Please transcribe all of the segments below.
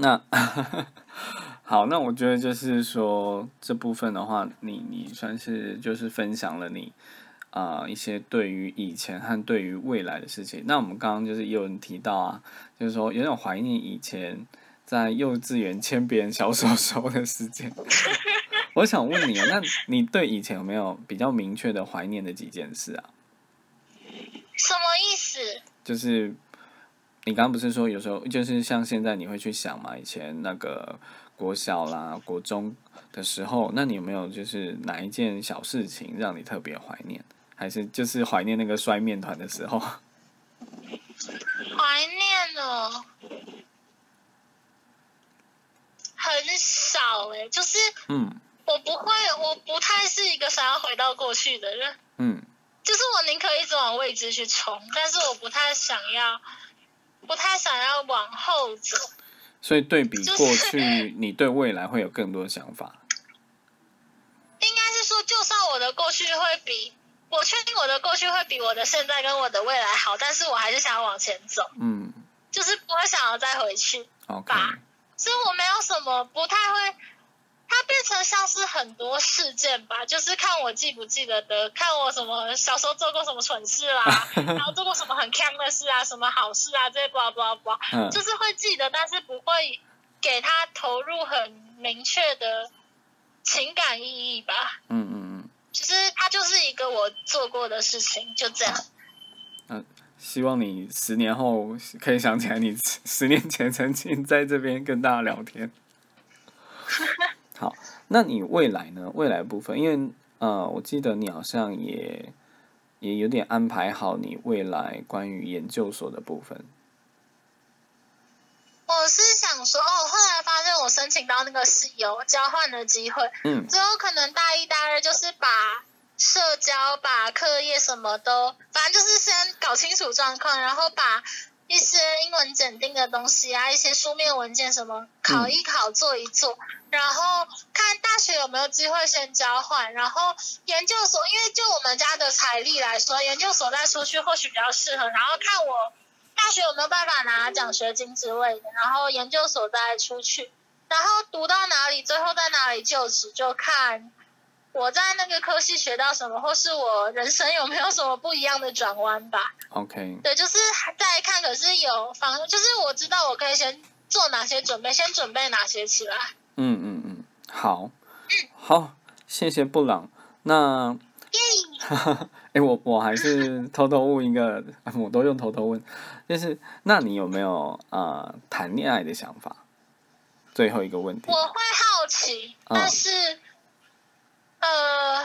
那好，那我觉得就是说这部分的话，你你算是就是分享了你啊、一些对于以前和对于未来的事情。那我们刚刚就是也有人提到啊，就是说有点怀念以前在幼稚园牵别人小手手的时间。我想问你啊，那你对以前有没有比较明确的怀念的几件事啊？什么意思？就是你刚刚不是说有时候就是像现在你会去想嘛，以前那个国小啦、国中的时候，那你有没有就是哪一件小事情让你特别怀念？还是就是怀念那个摔面团的时候？怀念哦，很少哎、就是嗯我不会，我不太是一个想要回到过去的人，嗯就是我宁可一直往未知去冲，但是我不太想要，不太想要往后走。所以对比就是过去，你对未来会有更多的想法。应该是说，就算我的过去会比我确定我的过去会比我的现在跟我的未来好，但是我还是想要往前走，嗯就是不会想要再回去。，OK，吧所以我没有什么不太会，它变成像是很多事件吧，就是看我记不记得的，看我什么小时候做过什么蠢事啦，然后做过什么很坑的事啊，什么好事啊，这些叭叭叭，嗯就是会记得，但是不会给他投入很明确的情感意义吧。嗯嗯嗯，其实它就是一个我做过的事情，就这样。希望你十年后可以想起来，你十十年前曾经在这边跟大家聊天。好，那你未来呢？未来部分，因为呃，我记得你好像也也有点安排好你未来关于研究所的部分。我是想说，哦，后来发现我申请到那个是有交换的机会，嗯之后可能大一、大二就是把社交、把课业什么都，反正就是先搞清楚状况，然后把一些英文检定的东西啊，一些书面文件什么考一考、做一做，然后看大学有没有机会先交换，然后研究所，因为就我们家的财力来说，研究所再出去或许比较适合，然后看我大学有没有办法拿奖学金之类的，然后研究所再出去。然后读到哪里，最后在哪里就职，就看我在那个科系学到什么，或是我人生有没有什么不一样的转弯吧。，OK，对，就是在看，可是有方，就是我知道我可以先做哪些准备，先准备哪些起来。嗯嗯嗯，好，嗯好，谢谢布朗。那耶！哎、我我还是偷偷问一个，我都用偷偷问，就是那你有没有啊谈恋爱的想法？最后一个问题，我会好奇，嗯但是，呃，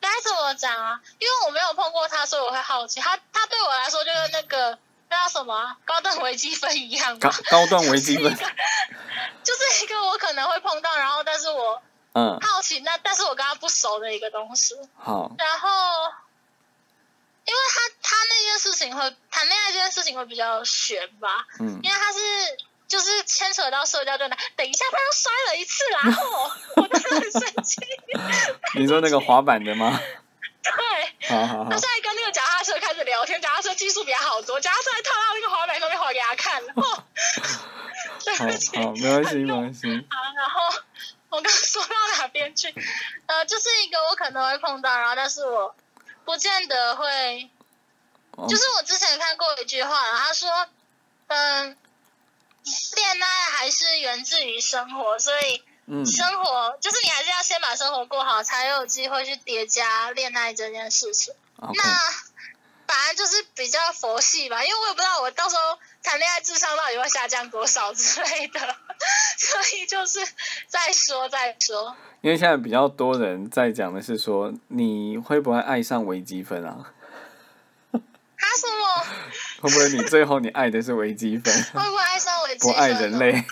该怎么讲啊？因为我没有碰过他，所以我会好奇。他他对我来说就跟那个那叫什么啊高段微积分一样高，高段微积分，就是一个我可能会碰到，然后但是我嗯，好奇，那但是我跟他不熟的一个东西。好，然后，因为他他那件事情会谈恋爱这件事情会比较悬吧，嗯因为他是就是牵扯到社交对待。等一下，他又摔了一次啦，然后我真的很生气。你说那个滑板的吗？对，好好好他，现在跟那个脚踏车开始聊天，脚踏车技术比他好多，脚踏车还套到那个滑板上面滑给他看。哦，对好不起。好，没关系，没关系，好，然后我刚说到哪边去？呃，就是一个我可能会碰到，然后但是我不见得会，哦就是我之前看过一句话，他说，嗯，恋爱还是源自于生活，所以嗯生活就是你还是要先把生活过好，才有机会去叠加恋爱这件事情。那反正就是比较佛系吧，因为我也不知道我到时候谈恋爱智商到底会下降多少之类的，所以就是再说再说。因为现在比较多人在讲的是说，你会不会爱上微积分啊？他什么会不会你最后你爱的是微积分，会不会爱上微积分不？爱人类？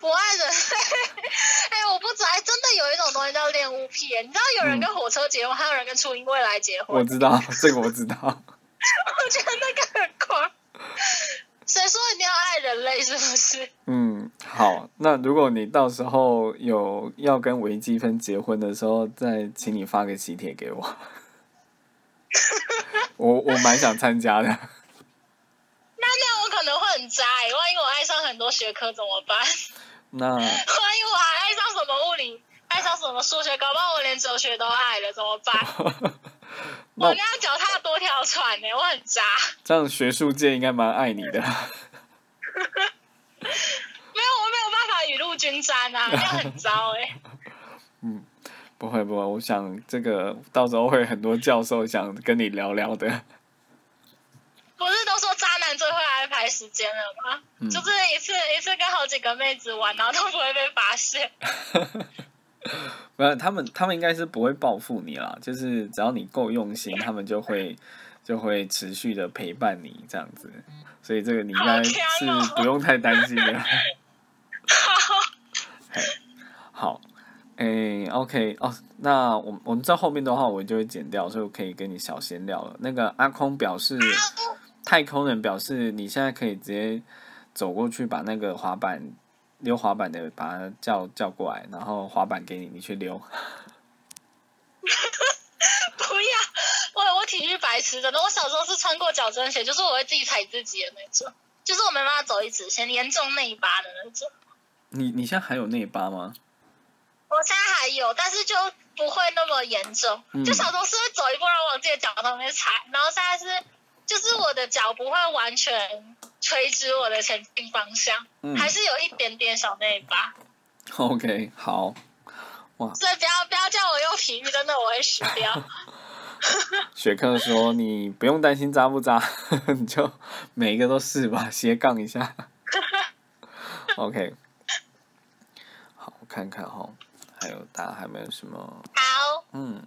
不爱人类。哎、我不知道，哎真的有一种东西叫恋物癖耶。你知道有人跟火车结婚，还有人跟初音未来结婚，我知道这个，我知道。我觉得那个很狂。谁说一定要爱人类？是不是？嗯，好，那如果你到时候有要跟微积分结婚的时候，再请你发个喜帖给我。我我蛮想参加的。那那样我可能会很渣哎、万一我爱上很多学科怎么办？那 万一我还爱上什么物理，爱上什么数学，搞不好我连哲学都爱了，怎么办？那我跟他脚踏多条船呢、我很渣。这样学术界应该蛮爱你的。没有，我没有办法雨露均沾啊，这样很糟哎、不会不会，我想这个到时候会很多教授想跟你聊聊的。不是都说渣男最会安排时间了吗？嗯就是一次一次跟好几个妹子玩，然后都不会被发现。没有，他们他们应该是不会报复你啦，就是只要你够用心，他们就会就会持续的陪伴你这样子。所以这个你应该是不用太担心的。好，诶、o k 哦，那我我们在后面的话，我就会剪掉，所以我可以跟你小闲聊了。那个阿空表示，太空人表示你现在可以直接走过去，把那个滑板溜滑板的把他叫叫过来，然后滑板给你，你去溜。不要，我我体育白痴的，我小时候是穿过矫正鞋，就是我会自己踩自己的那种，就是我没办法走一直线，严重内八的那种。你你现在还有内八吗？我现在还有，但是就不会那么严重。嗯就小时候是会走一步，然后往自己的脚上面踩，然后现在是就是我的脚不会完全垂直我的前进方向，嗯还是有一点点小内八。，OK，好。所以不要不要叫我用体育，真的我会死掉。雪克说：“你不用担心扎不扎，你就每一个都试吧，斜杠一下。”OK，好，我看看哈，还有大家还有没有什么？好，嗯，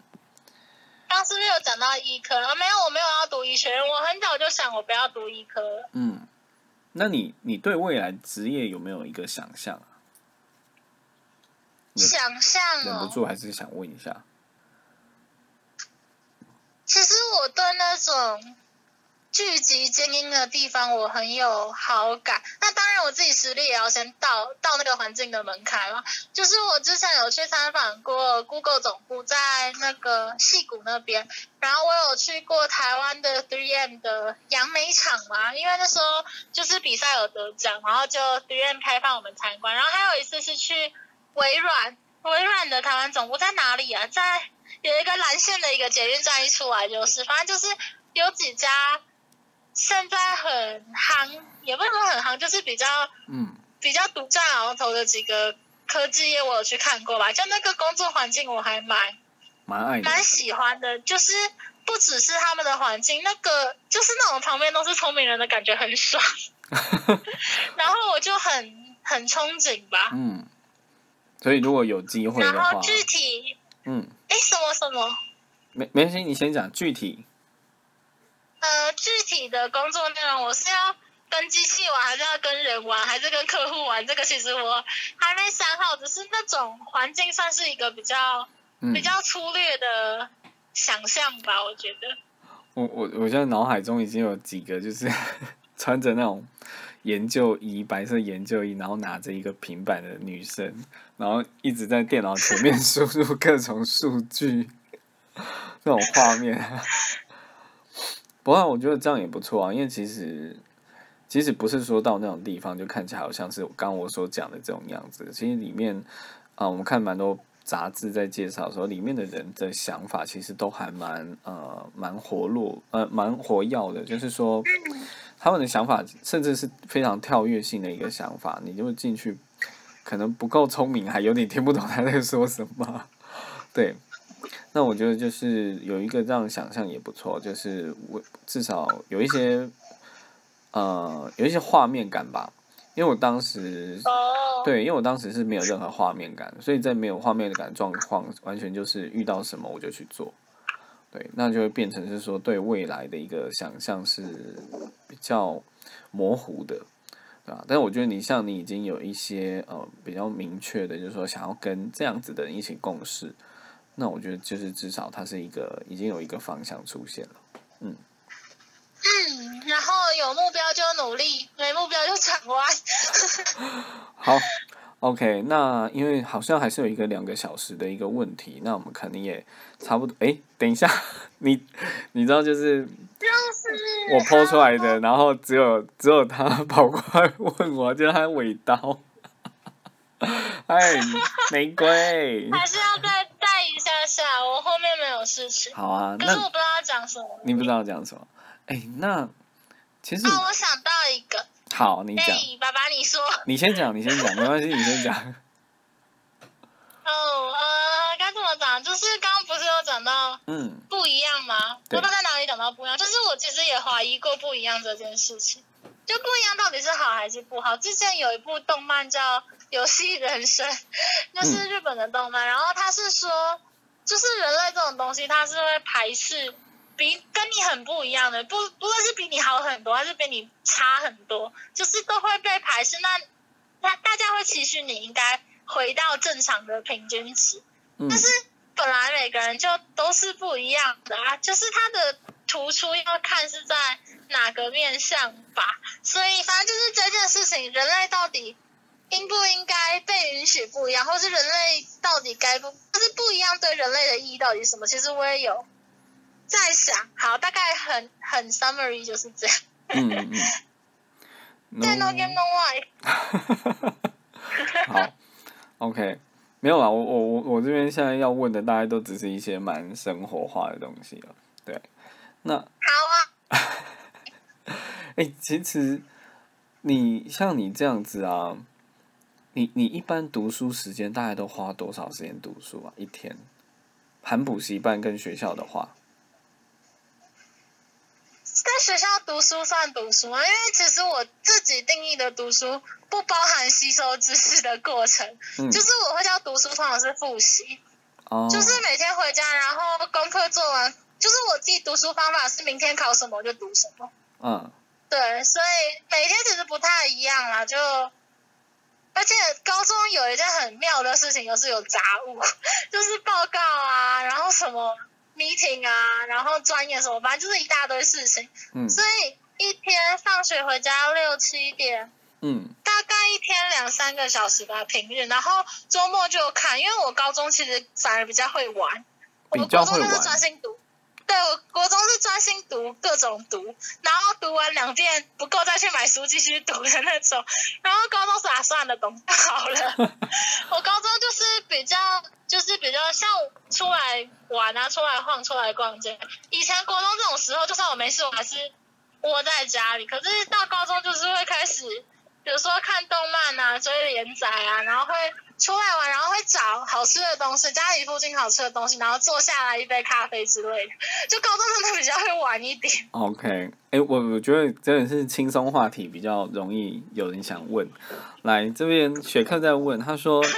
刚是不是有讲到医科？啊，没有，我没有要读医学院，我很早就想我不要读医科了。嗯，那你你对未来职业有没有一个想象啊？想象忍不哦，住还是想问一下。其实我对那种聚集精英的地方我很有好感。那当然，我自己实力也要先到到那个环境的门槛嘛。就是我之前有去参访过 Google 总部，在那个戏谷那边，然后我有去过台湾的 3M 的杨梅厂嘛，因为那时候就是比赛有得奖，然后就 3M 开放我们参观。然后还有一次是去微软，微软的台湾总部在哪里啊？在有一个蓝线的一个捷运站一出来就是，反正就是有几家现在很夯，也不是说很夯，就是比较嗯比较独占鳌头的几个科技业，我有去看过吧。就那个工作环境，我还蛮蛮爱。蛮喜欢的，就是不只是他们的环境，那个就是那种旁边都是聪明人的感觉很爽。然后我就很很憧憬吧。嗯，所以如果有机会的话然后，具体，嗯，哎，什么什么？没没事，你先讲具体。呃，具体的工作内容，我是要跟机器玩，还是要跟人玩，还是跟客户玩？这个其实我还没想好，只是那种环境算是一个比较嗯比，较粗略的想象吧，我觉得。我我我现在脑海中已经有几个，就是 穿着那种研究衣，白色研究衣，然后拿着一个平板的女生，然后一直在电脑前面 输入各种数据，那种画面。不过我觉得这样也不错啊，因为其实其实不是说到那种地方就看起来好像是刚我所讲的这种样子，其实里面啊、我们看蛮多杂志在介绍的时候，里面的人的想法其实都还蛮呃蛮活络呃蛮活跃的，就是说他们的想法甚至是非常跳跃性的一个想法，你就进去可能不够聪明，还有点听不懂他在说什么，对。那我觉得就是有一个这样想象也不错，就是我至少有一些呃有一些画面感吧，因为我当时哦，对，因为我当时是没有任何画面感，所以在没有画面感的状况，完全就是遇到什么我就去做。对，那就会变成是说对未来的一个想象是比较模糊的，对吧？但是我觉得你像你已经有一些呃比较明确的，就是说想要跟这样子的人一起共事，那我觉得就是至少它是一个已经有一个方向出现了。嗯，然后有目标就努力，没目标就转弯。好，OK，那因为好像还是有一个两个小时的一个问题，那我们肯定也差不多。哎，等一下，你你知道就是就是我抛出来的，然后只有只有他跑过来问我，就是他尾刀。哎，玫瑰。还是要再带一下下，我后面没有事情。好啊，可是我不知道要讲什么。你不知道讲什么？哎，那其实。哦，我想到一个。好，你讲。爸爸，你说。你先讲，你先讲，没关系，你先讲。哦，呃，该怎么讲？就是刚刚不是有讲到，嗯，不一样吗？不知道在哪里讲到不一样，就是我其实也怀疑过不一样这件事情，就不一样到底是好还是不好。之前有一部动漫叫《游戏人生》，那是日本的动漫，然后他是说，就是人类这种东西，它是会排斥。比跟你很不一样的，不不论是比你好很多，还是比你差很多，就是都会被排斥。那那大家会期许你应该回到正常的平均值，但是本来每个人就都是不一样的啊，就是他的突出要看是在哪个面相吧。所以反正就是这件事情，人类到底应不应该被允许不一样，或是人类到底该不，就是不一样对人类的意义到底是什么？其实我也有。在想，好，大概很很 summary 就是这样。嗯嗯 no game no life。好，OK，没有啊，我我我我这边现在要问的，大概都只是一些蛮生活化的东西了。对，那好啊。哎，其实你像你这样子啊，你你一般读书时间大概都花多少时间读书啊？一天，含补习班跟学校的话。在学校读书算读书吗？因为其实我自己定义的读书不包含吸收知识的过程，就是我会叫读书，通常是复习，就是每天回家，然后功课做完，就是我自己读书方法是明天考什么我就读什么。嗯，对，所以每天其实不太一样啦，就而且高中有一件很妙的事情，就是有杂物，就是报告啊，然后什么。meeting 啊，然后专业什么，反正就是一大堆事情。嗯。所以一天放学回家六七点。嗯。大概一天两三个小时吧，平日。然后周末就看，因为我高中其实反而比较会玩。比较会玩。是专心读。对，我国中是专心读各种读，然后读完两遍不够再去买书继续读的那种。然后高中是啊，算了，懂好了。我高中就是比较。就是比较像出来玩啊，出来晃，出来逛街。以前国中这种时候，就算我没事，我还是窝在家里。可是到高中，就是会开始，比如说看动漫啊，追连载啊，然后会出来玩，然后会找好吃的东西，家里附近好吃的东西，然后坐下来一杯咖啡之类的。就高中真的比较会玩一点。OK，哎，我我觉得真的是轻松话题比较容易有人想问。来这边，雪克在问，他说。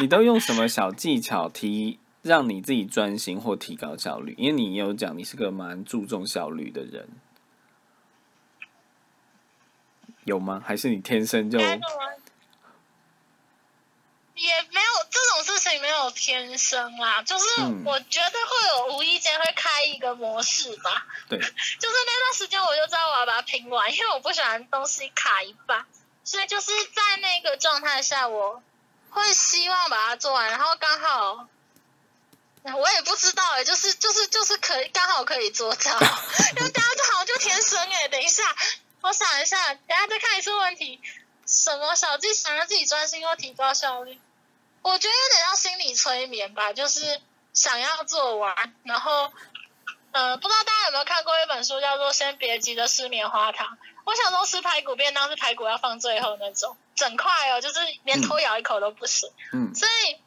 你都用什么小技巧提让你自己专心或提高效率？因为你有讲你是个蛮注重效率的人，有吗？还是你天生就？也没有这种事情，没有天生啊。就是我觉得会有无意间会开一个模式吧。对。就是那段时间，我就知道我要把它拼完，因为我不喜欢东西卡一半，所以就是在那个状态下我。会希望把它做完，然后刚好，我也不知道哎，就是就是就是可以刚好可以做到，因为大家就好像就天生哎。等一下，我想一下，等下再看一次问题，什么小技巧让自己专心又提高效率？我觉得有点像心理催眠吧，就是想要做完，然后，呃，不知道大家有没有看过一本书，叫做《先别急着吃棉花糖》。我小时候吃排骨便当是排骨要放最后那种。整块哦，就是连偷咬一口都不行。嗯，所以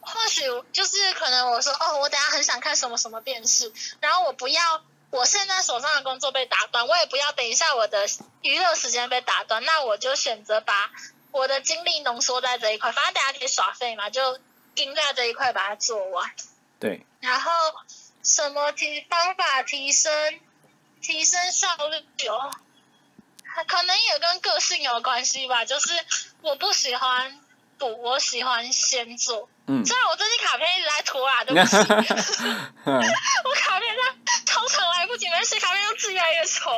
或许就是可能我说哦，我等下很想看什么什么电视，然后我不要我现在手上的工作被打断，我也不要等一下我的娱乐时间被打断，那我就选择把我的精力浓缩在这一块，反正大家可以耍废嘛，就盯在这一块把它做完。对。然后什么提方法提升提升效率哦？可能也跟个性有关系吧，就是我不喜欢补，我喜欢先做。嗯。虽然我最近卡片一直在拖啊，对不起。我卡片上通常来不及，没写卡片又自己越来越丑。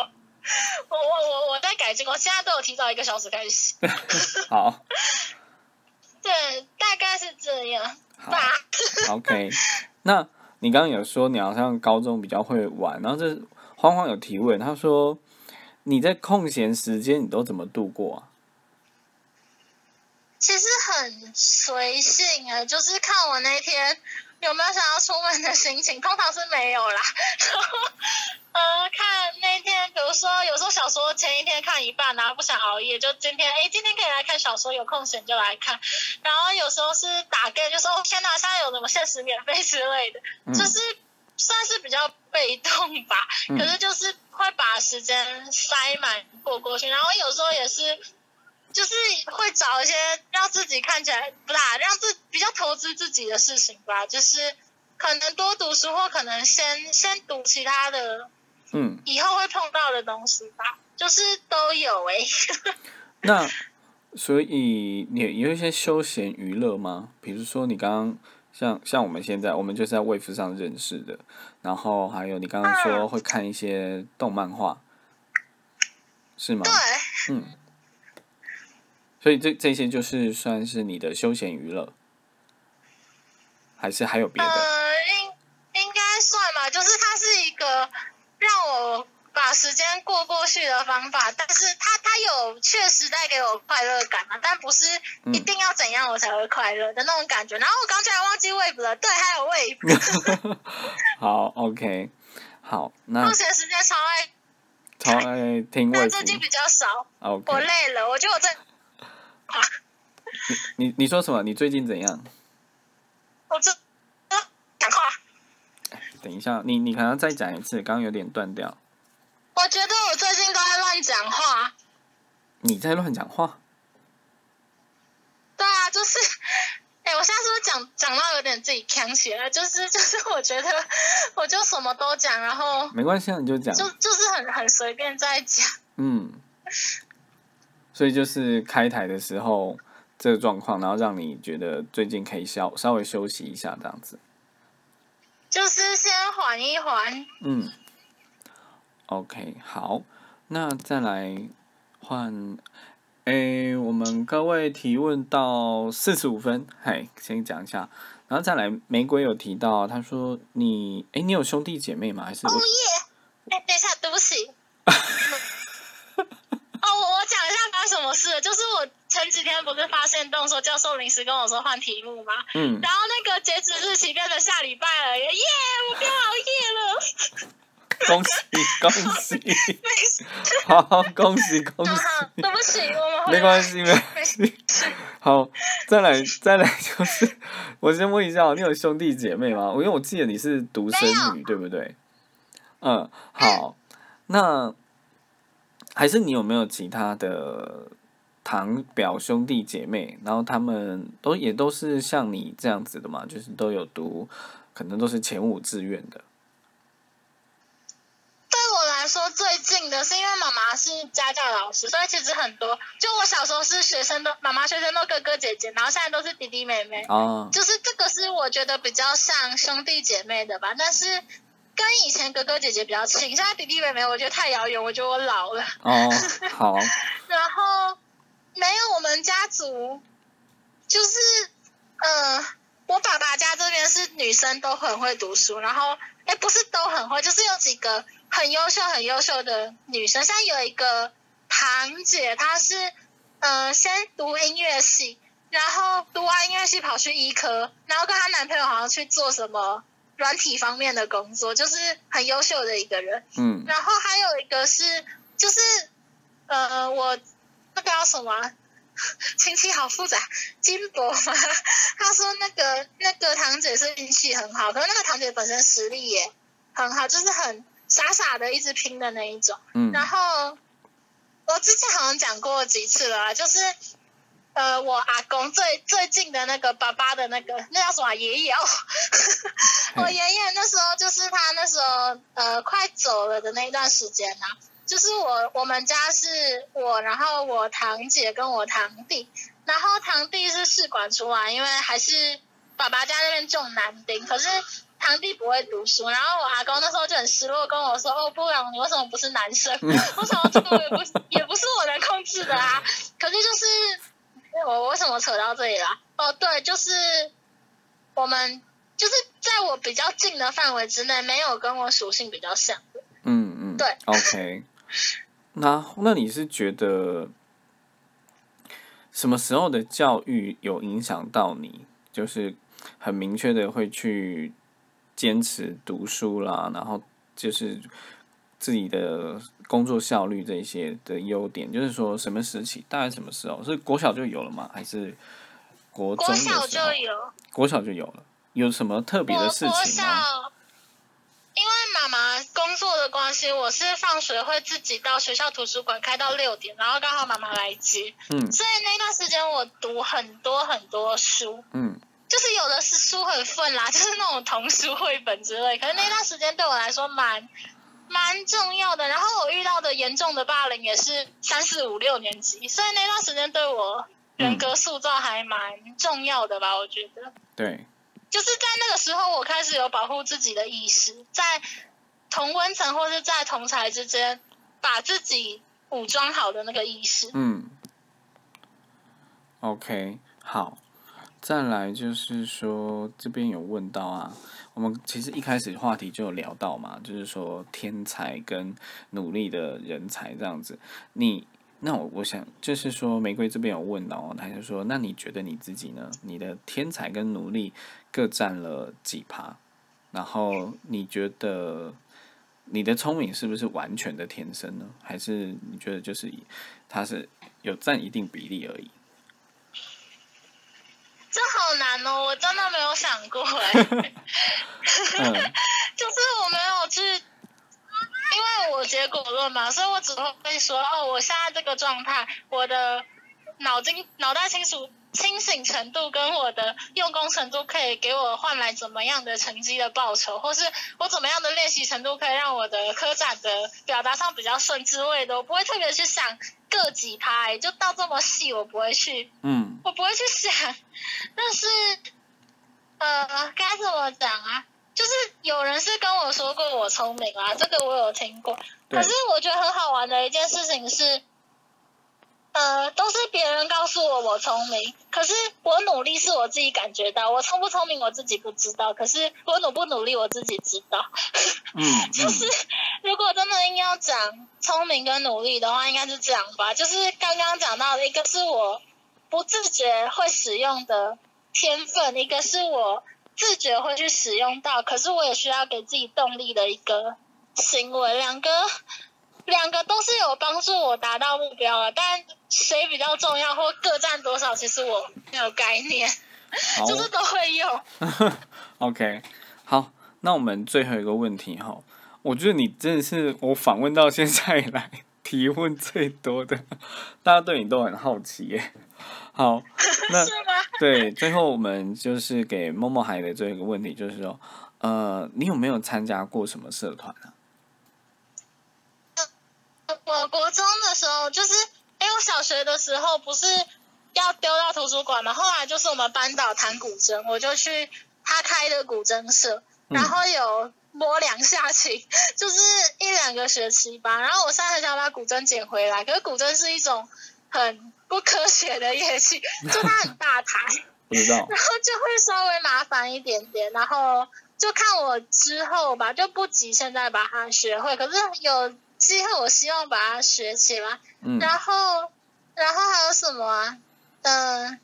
我我我我在改进，我现在都有提早一个小时开始写。好。对，大概是这样好吧。OK，那你刚刚有说你好像高中比较会玩，然后这欢欢有提问，他说你在空闲时间你都怎么度过啊？其实很随性啊，就是看我那天有没有想要出门的心情，通常是没有啦。然后，呃，看那天，比如说有时候小说前一天看一半，然后不想熬夜，就今天，哎，今天可以来看小说，有空闲就来看。然后有时候是打 game，就说哦天哪，现在有什么限时免费之类的，嗯就是算是比较被动吧。嗯可是就是会把时间塞满过过去，然后有时候也是。就是会找一些让自己看起来不大，让自比较投资自己的事情吧，就是可能多读书，或可能先先读其他的嗯，以后会碰到的东西吧，就是都有哎、那所以你有一些休闲娱乐吗？比如说你刚刚像像我们现在，我们就是在 Wave 上认识的，然后还有你刚刚说会看一些动漫画，是吗？对，嗯，所以这这些就是算是你的休闲娱乐，还是还有别的？呃，应应该算吧，就是它是一个让我把时间过过去的方法，但是它它有确实带给我快乐感嘛，但不是一定要怎样我才会快乐的那种感觉。然后我刚才忘记 Wave 了，对，还有 Wave，好，OK，好，那 空闲时间超爱，超爱听 但最近比较少，我累了，我觉得我这你你说什么？你最近怎样？我这呃讲话。等一下，你你可能再讲一次，刚刚有点断掉。我觉得我最近都在乱讲话。你在乱讲话？对啊，就是，哎、我现在是不是讲讲到有点自己呛起来？就是 就是，我觉得我就什么都讲，然后没关系，啊，你就讲。就就是很很随便在讲。嗯，所以就是开台的时候这个状况，然后让你觉得最近可以稍稍微休息一下这样子。就是先缓一缓，嗯，OK，好，那再来换，诶，我们各位提问到四十五分，嘿，先讲一下，然后再来，玫瑰有提到，他说你，诶，你有兄弟姐妹吗？还是哦耶！哎，等一下，对不起。哦，我我讲一下发生什么事了，就是我前几天不是发现动说教授临时跟我说换题目吗？嗯，然后那个截止日期变成下礼拜了，耶！我不要熬夜了。恭喜恭喜，好，恭喜恭喜，啊，对不起，我们没关系没关系，好，再来再来就是，我先问一下哦，你有兄弟姐妹吗？我因为我记得你是独生女，对不对？嗯，好，那还是你有没有其他的堂表兄弟姐妹？然后他们都也都是像你这样子的嘛，就是都有读，可能都是前五志愿的。对我来说最近的是因为妈妈是家教老师，所以其实很多，就我小时候是学生都妈妈学生都哥哥姐姐，然后现在都是弟弟妹妹，哦，就是这个是我觉得比较像兄弟姐妹的吧，但是跟以前哥哥姐姐比较亲，现在弟弟妹妹我觉得太遥远，我觉得我老了。哦，好，然后没有我们家族，就是呃，我爸爸家这边是女生都很会读书，然后哎不是都很会，就是有几个很优秀很优秀的女生，像有一个堂姐，她是呃先读音乐系，然后读完音乐系跑去医科，然后跟她男朋友好像去做什么软体方面的工作，就是很优秀的一个人。嗯然后还有一个是，就是呃，我那个叫什么啊？亲戚好复杂，金箔吗？他说那个那个堂姐是运气很好，可是那个堂姐本身实力也很好，就是很傻傻的一直拼的那一种。嗯然后我之前好像讲过几次了啊，就是呃，我阿公最最近的那个爸爸的那个那叫什么啊爷爷哦，我爷爷那时候就是他那时候呃快走了的那一段时间呐、就是我我们家是我，然后我堂姐跟我堂弟，然后堂弟是试管出来，因为还是爸爸家那边重男丁，可是堂弟不会读书，然后我阿公那时候就很失落，跟我说：“哦，不然你为什么不是男生？” 我想这个也不是也不是我能控制的啊。可是就是我为什么扯到这里啦？哦，对，就是我们就是在我比较近的范围之内，没有跟我属性比较像的。嗯嗯，对，OK。那那你是觉得什么时候的教育有影响到你？就是很明确的会去坚持读书啦，然后就是自己的工作效率这些的优点，就是说什么时期，大概什么时候？是国小就有了吗？还是国中有，国小就有了，有什么特别的事国情吗？小，因为妈妈工作的关系，我是放学会自己到学校图书馆开到六点，然后刚好妈妈来接，嗯所以那段时间我读很多很多书，嗯就是有的是书很愤啦，就是那种童书绘本之类。可是 那段时间对我来说蛮蛮重要的。然后我遇到的严重的霸凌也是三四五六年级，所以那段时间对我人格塑造还蛮重要的吧？我觉得，对，就是在那个时候，我开始有保护自己的意识，在同温层或是在同才之间，把自己武装好的那个意识。嗯，OK，好，再来就是说这边有问到啊，我们其实一开始话题就有聊到嘛，就是说天才跟努力的人才这样子。你那我我想就是说玫瑰这边有问到哦，他就说那你觉得你自己呢？你的天才跟努力各占了几趴？然后你觉得你的聪明是不是完全的天生呢？还是你觉得就是以它是有占一定比例而已？这好难哦，我真的没有想过 哎。嗯 就是我没有去，我结果论嘛，所以我只会说哦，我现在这个状态，我的脑筋脑袋清楚清醒程度跟我的用功程度可以给我换来怎么样的成绩的报酬，或是我怎么样的练习程度可以让我的科展的表达上比较顺之类的，我不会特别去想各几拍，就到这么细，我不会去嗯。我不会去想，但是呃，该怎么讲啊？就是有人是跟我说过我聪明啊，这个我有听过。可是我觉得很好玩的一件事情是，呃，都是别人告诉我我聪明，可是我努力是我自己感觉到，我聪不聪明我自己不知道，可是我努不努力我自己知道。嗯就是嗯如果真的硬要讲聪明跟努力的话，应该是这样吧。就是刚刚讲到的，一个是我不自觉会使用的天分，一个是我自觉会去使用到，可是我也需要给自己动力的一个行为。两个两个都是有帮助我达到目标的，但谁比较重要或各占多少，其实我没有概念，就是都会用。OK，好，那我们最后一个问题哈，我觉得你真的是我访问到现在来提问最多的，大家对你都很好奇耶。好，那是吗？对，最后我们就是给默默海的最后一个问题，就是说，呃，你有没有参加过什么社团啊？我国中的时候，就是因为我小学的时候不是要丢到图书馆嘛，后来就是我们班导弹古筝，我就去他开的古筝社，嗯然后有摸两下琴，就是一两个学期吧。然后我现在很想把古筝捡回来，可是古筝是一种很不科学的乐器，就它很大台。不知道，然后就会稍微麻烦一点点，然后就看我之后吧，就不急现在把它学会，可是有机会我希望把它学起来。嗯然后，然后还有什么啊？嗯、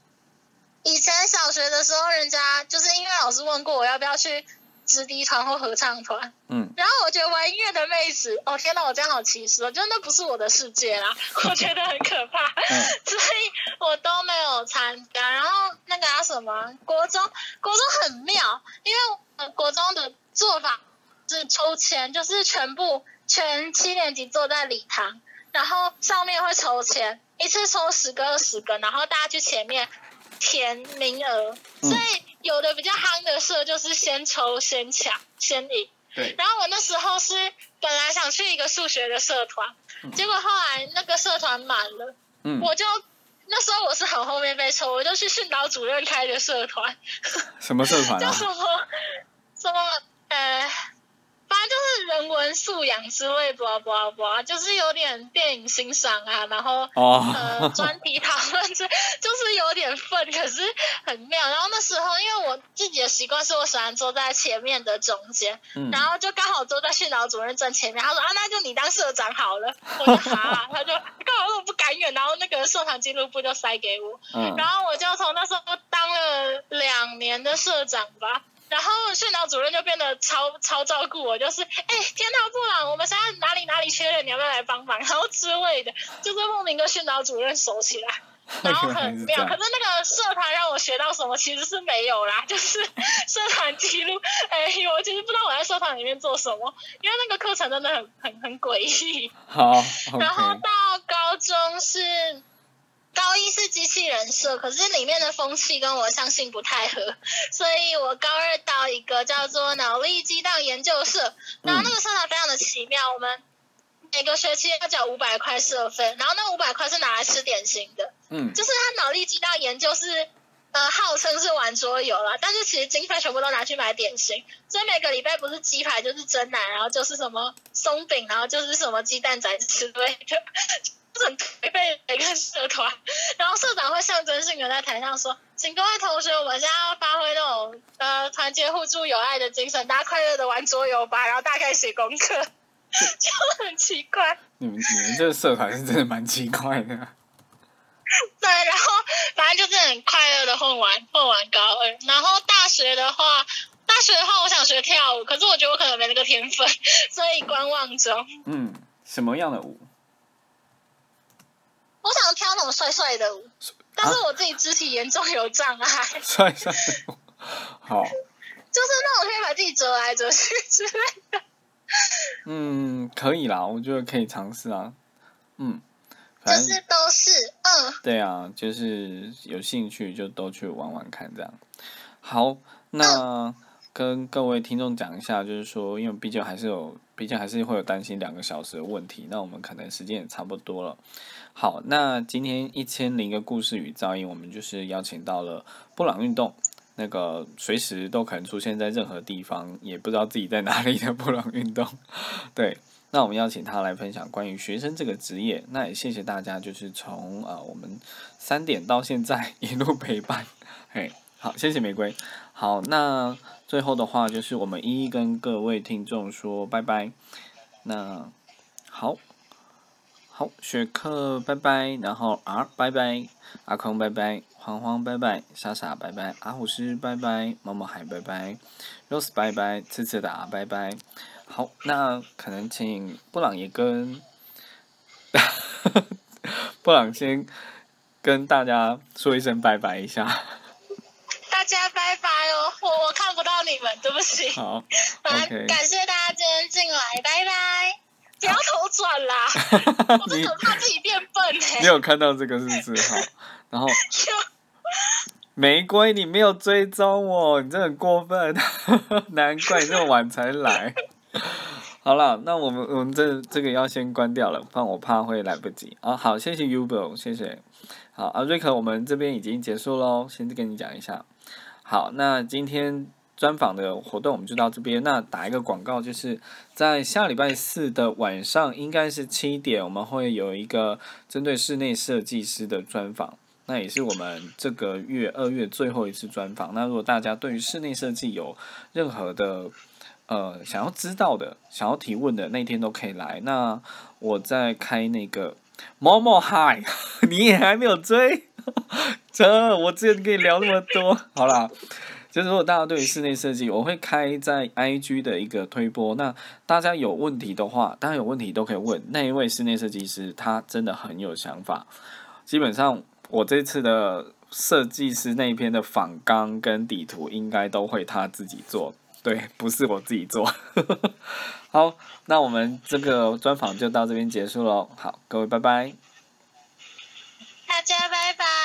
以前小学的时候，人家就是音乐老师问过我要不要去直笛团或合唱团，嗯。然后我觉得玩音乐的妹子，哦天哪，我这样好歧视哦，就那不是我的世界啦，我觉得很可怕，嗯。所以我都没有参加。然后那个叫什么，国中，国中很妙，因为呃国中的做法是抽签，就是全部全七年级坐在礼堂，然后上面会抽签，一次抽十个、二十个，然后大家去前面填名额，嗯。所以有的比较夯的社就是先抽先抢先赢。对，然后我那时候是本来想去一个数学的社团，结果后来那个社团满了，嗯，我就那时候我是很后面被抽，我就去训导主任开的社团，什么社团啊？叫什么什么呃，反正就是人文素养之类，不不不，就是有点电影欣赏啊，然后哦呃专题讨 就是有点笨，可是很妙。然后那时候因为我自己的习惯是我喜欢坐在前面的中间，嗯然后就刚好坐在训导主任正前面，他说啊那就你当社长好了，我就好，他就刚好我不甘愿，然后那个社团记录部就塞给我，嗯然后我就从那时候当了两年的社长吧。然后训导主任就变得超超照顾我，就是哎，天道部长，我们现在哪里哪里缺人，你要不要来帮忙？然后之类的，就是莫名跟训导主任熟起来，然后很妙。可是那个社团让我学到什么，其实是没有啦，就是社团记录。哎，我其实不知道我在社团里面做什么，因为那个课程真的很很很诡异。好 然后到高中是高一是机器人社，可是里面的风气跟我相信不太合，所以我高二到一个叫做脑力激荡研究社，然后那个社团非常的奇妙，我们每个学期要缴五百块社费，然后那五百块是拿来吃点心的，嗯就是他脑力激荡研究是。呃，号称是玩桌游啦，但是其实经费全部都拿去买点心，所以每个礼拜不是鸡排就是蒸奶，然后就是什么松饼，然后就是什么鸡蛋仔之类的，就很颓废的一个社团。然后社长会象征性的在台上说：“请各位同学，我们现在要发挥那种呃团结互助友爱的精神，大家快乐的玩桌游吧。”然后大家开始写功课，就很奇怪。你们你们这个社团是真的蛮奇怪的。对，然后反正就是很快乐的混完混完高二，然后大学的话，大学的话我想学跳舞，可是我觉得我可能没那个天分，所以观望中。嗯，什么样的舞？我想跳那种帅帅的舞，但是我自己肢体严重有障碍，帅帅的舞。好，就是那种可以把自己折来折去之类的。嗯，可以啦，我觉得可以尝试啊。嗯，就反正是都是嗯，对啊，就是有兴趣就都去玩玩看这样。好，那跟各位听众讲一下，就是说，因为毕竟还是有，毕竟还是会有担心两个小时的问题，那我们可能时间也差不多了。好，那今天一千零一个故事与噪音，我们就是邀请到了布朗运动，那个随时都可能出现在任何地方，也不知道自己在哪里的布朗运动。对，那我们邀请他来分享关于学生这个职业。那也谢谢大家，就是从呃我们三点到现在一路陪伴。嘿，好，谢谢玫瑰。好，那最后的话就是我们一一跟各位听众说拜拜。那好。好，雪克拜拜，然后 R 拜拜，阿空拜拜，黄黄拜拜，莎莎拜拜，阿虎师拜拜，毛毛海拜拜，Rose 拜拜，次次达拜拜。好，那可能请布朗也跟 布朗先跟大家说一声拜拜一下。大家拜拜哦，我我看不到你们，对不起。好啊，OK，感谢大家今天进来，拜拜。不要头转啦，我真你的怕自己变笨哎、你有看到这个是不是？好，然后 玫瑰，你没有追踪我，你真的很过分，难怪你这么晚才来。好了，那我们我们这这个要先关掉了，不然我怕会来不及啊。好，谢谢 Uber，谢谢。好，啊瑞克，我们这边已经结束喽，先跟你讲一下。好，那今天专访的活动我们就到这边。那打一个广告，就是在下礼拜四的晚上，应该是七点，我们会有一个针对室内设计师的专访。那也是我们这个月二月最后一次专访。那如果大家对于室内设计有任何的呃想要知道的、想要提问的，那天都可以来。那我在开那个某某嗨，你也还没有追，这 我之前跟你聊那么多，好啦。其实如果大家对于室内设计，我会开在 IG 的一个推播。那大家有问题的话，大家有问题都可以问那一位室内设计师，他真的很有想法。基本上我这次的设计师那一篇的仿纲跟底图，应该都会他自己做，对，不是我自己做。好，那我们这个专访就到这边结束喽。好，各位拜拜，大家拜拜。